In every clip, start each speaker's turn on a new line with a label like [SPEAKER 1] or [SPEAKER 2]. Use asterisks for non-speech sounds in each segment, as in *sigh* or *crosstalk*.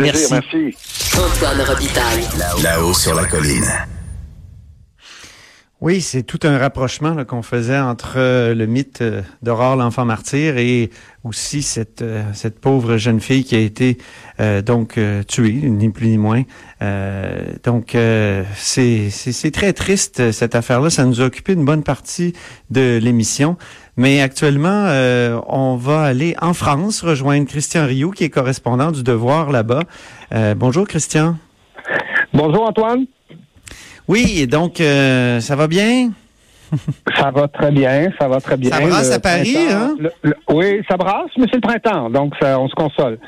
[SPEAKER 1] Plaisir, merci.
[SPEAKER 2] Antoine Robitaille.
[SPEAKER 3] Là-haut sur la colline.
[SPEAKER 4] Oui, c'est tout un rapprochement qu'on faisait entre euh, le mythe euh, d'Aurore l'enfant martyr et aussi cette euh, cette pauvre jeune fille qui a été donc tuée, ni plus ni moins. donc c'est c'est très triste cette affaire-là. Ça nous a occupé une bonne partie de l'émission. Mais actuellement, on va aller en France rejoindre Christian Rioux, qui est correspondant du Devoir là-bas. bonjour Christian.
[SPEAKER 5] Bonjour Antoine.
[SPEAKER 4] Oui, donc euh, ça va bien?
[SPEAKER 5] ça va très bien, ça va très bien.
[SPEAKER 4] Ça brasse à Paris, hein?
[SPEAKER 5] oui, ça brasse, mais c'est le printemps, donc ça, on se console.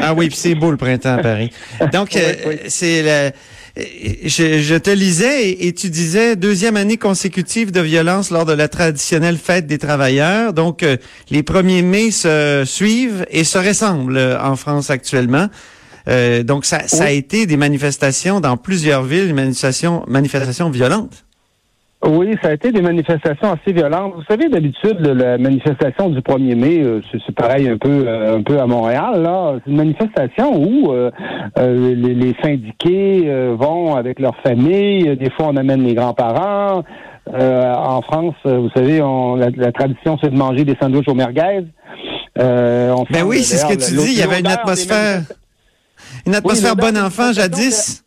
[SPEAKER 4] ah oui, puis c'est beau le printemps à Paris. *laughs* Donc, euh, c'est le... Je, je, te lisais et, tu disais deuxième année consécutive de violence lors de la traditionnelle fête des travailleurs. Donc, euh, les premiers mai se suivent et se ressemblent en France actuellement. Euh, donc, ça, ça a été des manifestations dans plusieurs villes, manifestations, manifestations violentes.
[SPEAKER 5] Oui, ça a été des manifestations assez violentes. Vous savez, d'habitude, la manifestation du 1er mai, euh, c'est pareil un peu euh, un peu à Montréal. Là, c'est une manifestation où les, syndiqués vont avec leurs familles. Des fois, on amène les grands-parents. en France, vous savez, on, la, tradition, c'est de manger des sandwichs au merguez.
[SPEAKER 4] ben oui, c'est ce que tu dis. Il y avait une atmosphère. Une atmosphère bon enfant jadis.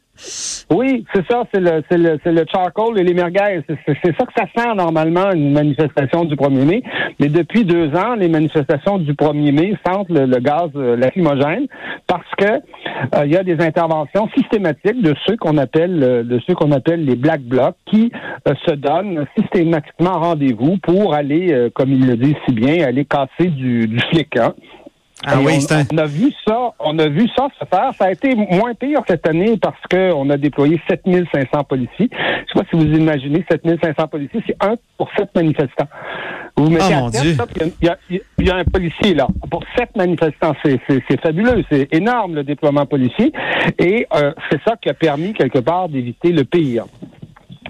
[SPEAKER 5] Oui, c'est ça, c'est le, c'est le, c'est le charcoal et les merguez. C'est, ça que ça sent normalement une manifestation du 1er mai. Mais depuis deux ans, les manifestations du 1er mai sentent le, gaz euh, lacrymogène parce que euh, il y a des interventions systématiques de ceux qu'on appelle euh, de ceux qu'on appelle les black blocs qui se donnent systématiquement rendez-vous pour aller, comme ils le disent si bien, aller casser du, du. Hein.
[SPEAKER 4] Ah oui,
[SPEAKER 5] on, a vu ça, on a vu ça se faire. Ça a été moins pire cette année parce qu'on a déployé 7500 policiers. Je sais pas si vous imaginez 7500 policiers, c'est un pour sept manifestants. Vous mettez
[SPEAKER 4] oh, à tête,
[SPEAKER 5] il y, a, un policier là pour sept manifestants. C'est fabuleux, c'est énorme le déploiement policier et euh, c'est ça qui a permis quelque part d'éviter le pire.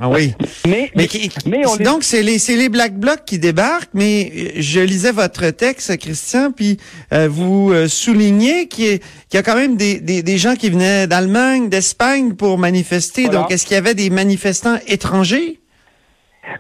[SPEAKER 4] Ah oui. Mais, mais, donc c'est les c'est les Black Blocs qui débarquent, mais euh, je lisais votre texte, Christian, puis euh, vous euh, soulignez qu'il y, a quand même des, des, des gens qui venaient d'Allemagne, d'Espagne pour manifester. Donc est-ce qu'il y avait des manifestants étrangers?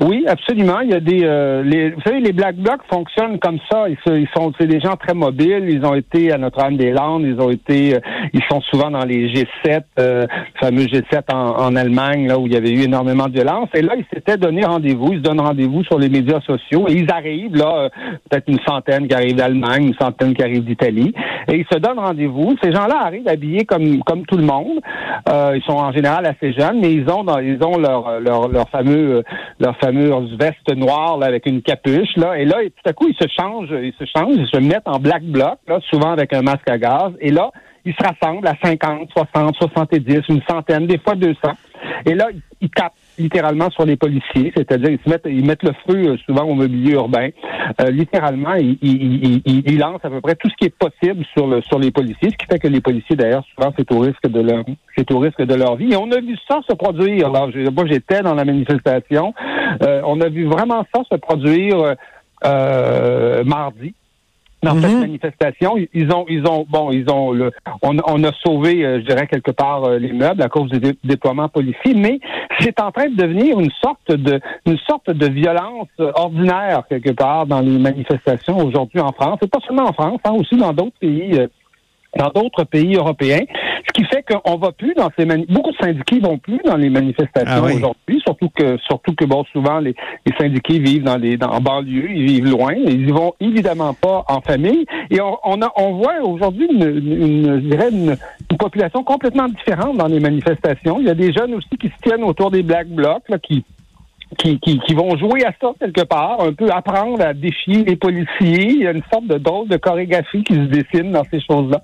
[SPEAKER 5] Oui, absolument. Il y a des, euh, les, vous savez, les Black Blocs fonctionnent comme ça. Ils, ils sont, des gens très mobiles. Ils ont été à Notre-Dame-des-Landes. Ils ont été, euh, ils sont souvent dans les G7, euh, fameux G7 en, en, Allemagne, là où il y avait eu énormément de violence. Et là, ils s'étaient donné rendez-vous. Ils se donnent rendez-vous sur les médias sociaux et ils arrivent là, euh, peut-être une centaine qui arrivent d'Allemagne, une centaine qui arrivent d'Italie, et ils se donnent rendez-vous. Ces gens-là arrivent habillés comme comme tout le monde. ils sont en général assez jeunes, mais ils ont dans, ils ont leur leur, leur fameux leur fameuse veste noire là, avec une capuche. Là, et là, tout à coup, ils se changent, ils se changent, ils se mettent en black bloc, là, souvent avec un masque à gaz. Et là, ils se rassemblent à 50, 60, 70, une centaine, des fois 200. Et là, ils tapent littéralement sur les policiers, c'est-à-dire ils se mettent, ils mettent le feu euh, souvent au mobilier urbain. Euh, littéralement, ils, ils, ils, lancent à peu près tout ce qui est possible sur le sur les policiers, ce qui fait que les policiers d'ailleurs souvent c'est au risque de leur c'est au risque de leur vie. Et on a vu ça se produire. Alors, moi j'étais dans la manifestation, euh, on a vu vraiment ça se produire mardi dans cette mhm. manifestation. Ils ont, ils ont, bon, ils ont, le, on, on a sauvé, euh, je dirais quelque part euh, les meubles à cause du déploiement policier, mais c'est en train de devenir une sorte de, une sorte de violence ordinaire quelque part dans les manifestations aujourd'hui en France, et pas seulement en France, hein, aussi dans d'autres pays. Euh, dans d'autres pays européens, ce qui fait qu'on va plus dans ces mani beaucoup de syndiqués vont plus dans les manifestations ah aujourd'hui, surtout que surtout que bon souvent les, les syndiqués vivent dans les dans, en banlieue, ils vivent loin, ils y vont évidemment pas en famille et on on, a, on voit aujourd'hui une, une, je dirais une, une, population complètement différente dans les manifestations. Il y a des jeunes aussi qui se tiennent autour des black blocs là, qui qui, qui, qui, vont jouer à ça quelque part, un peu apprendre à défier les policiers. Il y a une sorte de drôle de chorégraphie qui se dessine dans ces choses-là.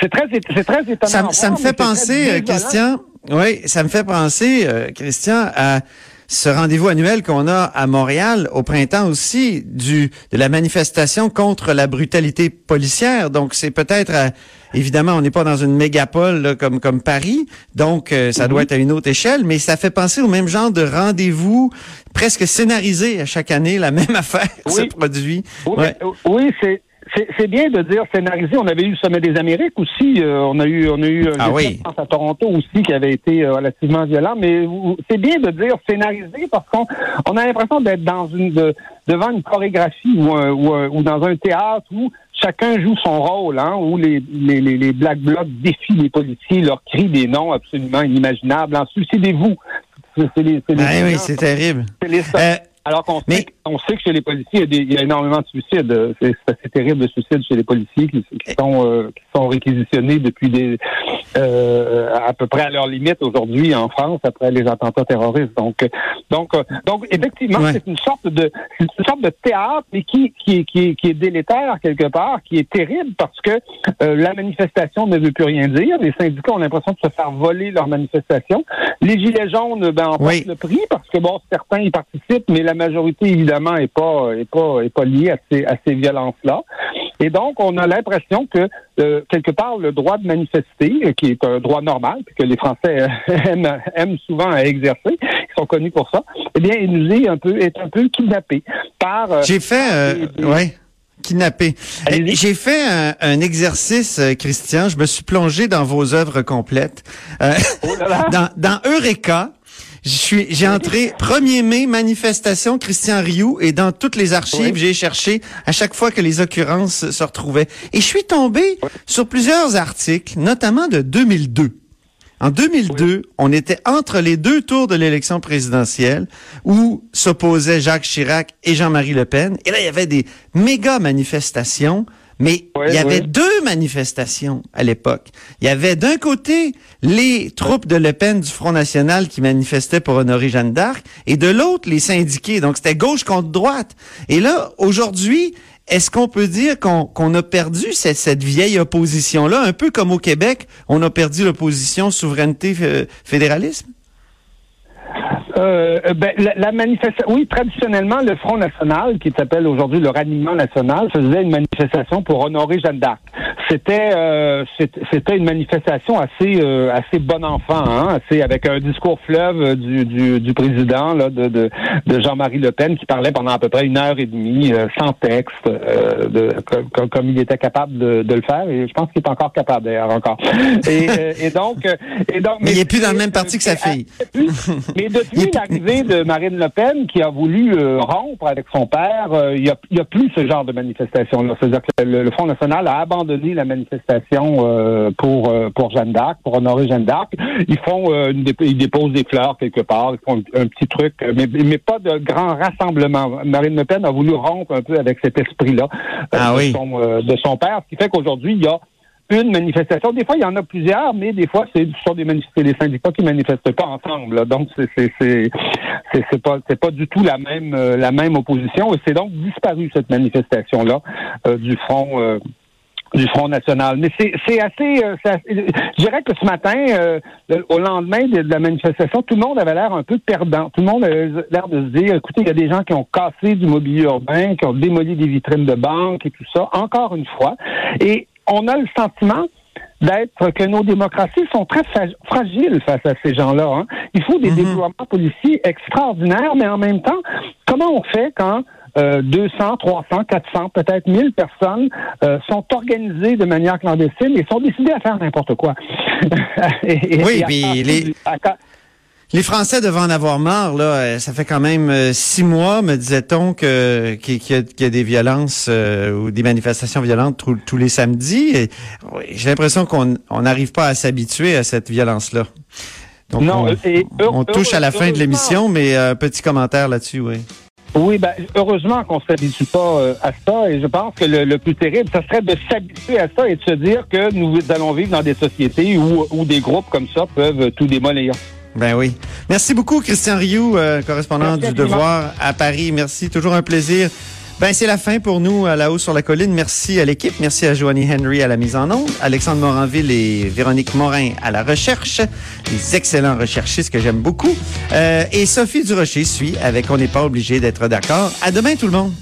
[SPEAKER 5] C'est très, c'est très étonnant.
[SPEAKER 4] Ça, ça me fait penser, euh, Christian. Oui, ça me fait penser, euh, Christian, à ce rendez-vous annuel qu'on a à Montréal au printemps aussi du de la manifestation contre la brutalité policière. Donc c'est peut-être euh, évidemment on n'est pas dans une mégapole comme comme Paris, donc euh, ça doit mhm. être à une autre échelle, mais ça fait penser au même genre de rendez-vous presque scénarisé à chaque année, la même *laughs* affaire se produit.
[SPEAKER 5] Oui, oui c'est c'est bien de dire scénariser. On avait eu le sommet des Amériques aussi. Euh, on a eu, on a eu
[SPEAKER 4] ah oui.
[SPEAKER 5] à Toronto aussi qui avait été euh, relativement violent. Mais c'est bien de dire scénariser parce qu'on on a l'impression d'être dans une devant une chorégraphie ou, ou, dans un théâtre où chacun joue son rôle, hein, où les, les, les, Black Blocs défient les policiers, leur crient des noms absolument inimaginables. En suicidez-vous.
[SPEAKER 4] C'est ah oui, c'est terrible.
[SPEAKER 5] Alors qu'on sait, on sait que chez les policiers, il y a, énormément de suicides. C'est assez terrible de suicides chez les policiers qui, sont, euh, qui sont réquisitionnés depuis des euh, à peu près à leur limite aujourd'hui en France après les attentats terroristes. Donc, donc, euh, donc effectivement, c'est une sorte de une sorte de théâtre, mais qui qui, qui, qui est délétère quelque part, qui est terrible parce que la manifestation ne veut plus rien dire. Les syndicats ont l'impression de se faire voler leur manifestation. Les gilets jaunes, ben, en portent le prix parce que bon, certains y participent, mais la majorité, évidemment, est pas, est pas, est pas liée à ces, à ces violences-là. Et donc, on a l'impression que, euh, quelque part, le droit de manifester, euh, qui est un droit normal, que les Français *laughs* aiment, aiment souvent à exercer, ils sont connus pour ça, eh bien, il nous est un peu, est un peu kidnappé par...
[SPEAKER 4] Euh, J'ai fait... ouais kidnappé. J'ai fait un, exercice, Christian. Je me suis plongé dans vos œuvres complètes. Oh *laughs* dans, dans Eureka, j'ai entré 1er mai, manifestation Christian Rioux, et dans toutes les archives, j'ai cherché à chaque fois que les occurrences se retrouvaient. Et je suis tombé sur plusieurs articles, notamment de 2002. En 2002, on était entre les deux tours de l'élection présidentielle où s'opposaient Jacques Chirac et Jean-Marie Le Pen. Et là, il y avait des méga manifestations mais il y avait deux manifestations à l'époque. Il y avait d'un côté les troupes de Le Pen du Front National qui manifestaient pour honorer Jeanne d'Arc et de l'autre les syndiqués. Donc c'était gauche contre droite. Et là, aujourd'hui, est-ce qu'on peut dire qu'on a perdu cette, cette vieille opposition-là, un peu comme au Québec, on a perdu l'opposition souveraineté-fédéralisme?
[SPEAKER 5] Euh, ben, la, manifestation, oui, traditionnellement, le Front National, qui s'appelle aujourd'hui le Raniment National, faisait une manifestation pour honorer Jeanne d'Arc. C'était, euh, c'était une manifestation assez, euh, assez bon enfant, hein, assez avec un discours fleuve du, du, du président là, de, de, de Jean-Marie Le Pen qui parlait pendant à peu près une heure et demie euh, sans texte, euh, de, comme, comme, il était capable de, de, le faire, et je pense qu'il est encore capable d'ailleurs encore. Et, et donc, et donc,
[SPEAKER 4] mais, il est plus dans le même parti que sa fille.
[SPEAKER 5] Mais *laughs* depuis l'arrivée de Marine Le Pen qui a voulu euh, rompre avec son père, euh, il n'y a, a, plus ce genre de manifestation-là. C'est-à-dire que le, Front National a abandonné la manifestation euh, pour pour Jeanne d'Arc, pour honorer Jeanne d'Arc. Ils font une, ils déposent des fleurs quelque part, ils font un, petit truc, mais, mais pas de grand rassemblement. Marine Le Pen a voulu rompre un peu avec cet esprit-là
[SPEAKER 4] ah
[SPEAKER 5] de, son, de son père, ce qui fait qu'aujourd'hui, il y a une manifestation. Des fois, il y en a plusieurs, mais des fois, c'est sont des syndicats qui manifestent pas ensemble. Donc, c'est c'est c'est pas c'est pas du tout la même euh, la même opposition. Et c'est donc disparu cette manifestation là euh, du front. Euh, du Front national. Mais c'est assez, Je dirais que ce matin, au lendemain de, la manifestation, tout le monde avait l'air un peu perdant. Tout le monde avait l'air de se dire, écoutez, il y a des gens qui ont cassé du mobilier urbain, qui ont démoli des vitrines de banque et tout ça, encore une fois. Et on a le sentiment d'être que nos démocraties sont très fragiles face à ces gens-là. Hein. Il faut des mhm. déploiements policiers extraordinaires, mais en même temps, comment on fait quand 200, 300, 400, peut-être 1000 personnes euh, sont organisées de manière clandestine et sont décidées à faire n'importe quoi? *laughs*
[SPEAKER 4] oui, puis les... Les Français devaient en avoir marre. Là, euh, ça fait quand même euh, six mois, me disait-on, que qu'il y, a des violences euh, ou des manifestations violentes tous les samedis. J'ai l'impression qu'on n'arrive pas à s'habituer à cette violence-là. Donc, on, touche à la fin de l'émission, mais un petit commentaire là-dessus, oui.
[SPEAKER 5] Oui, ben, heureusement qu'on ne s'habitue pas à ça. Et je pense que le, plus terrible, ça serait de s'habituer à ça et de se dire que nous allons vivre dans des sociétés où, où des groupes comme ça peuvent tout démolir.
[SPEAKER 4] Ben oui. Merci beaucoup, Christian Rioux, euh, correspondant du Devoir à Paris. Merci, toujours un plaisir. Ben, c'est la fin pour nous à la haut sur la colline. Merci à l'équipe. Merci à Joanie Henry à la mise en onde, Alexandre Moranville et Véronique Morin à la recherche. Des excellents recherchistes que j'aime beaucoup. Euh, et Sophie Durocher suit avec On n'est pas obligé d'être d'accord. À demain tout le monde.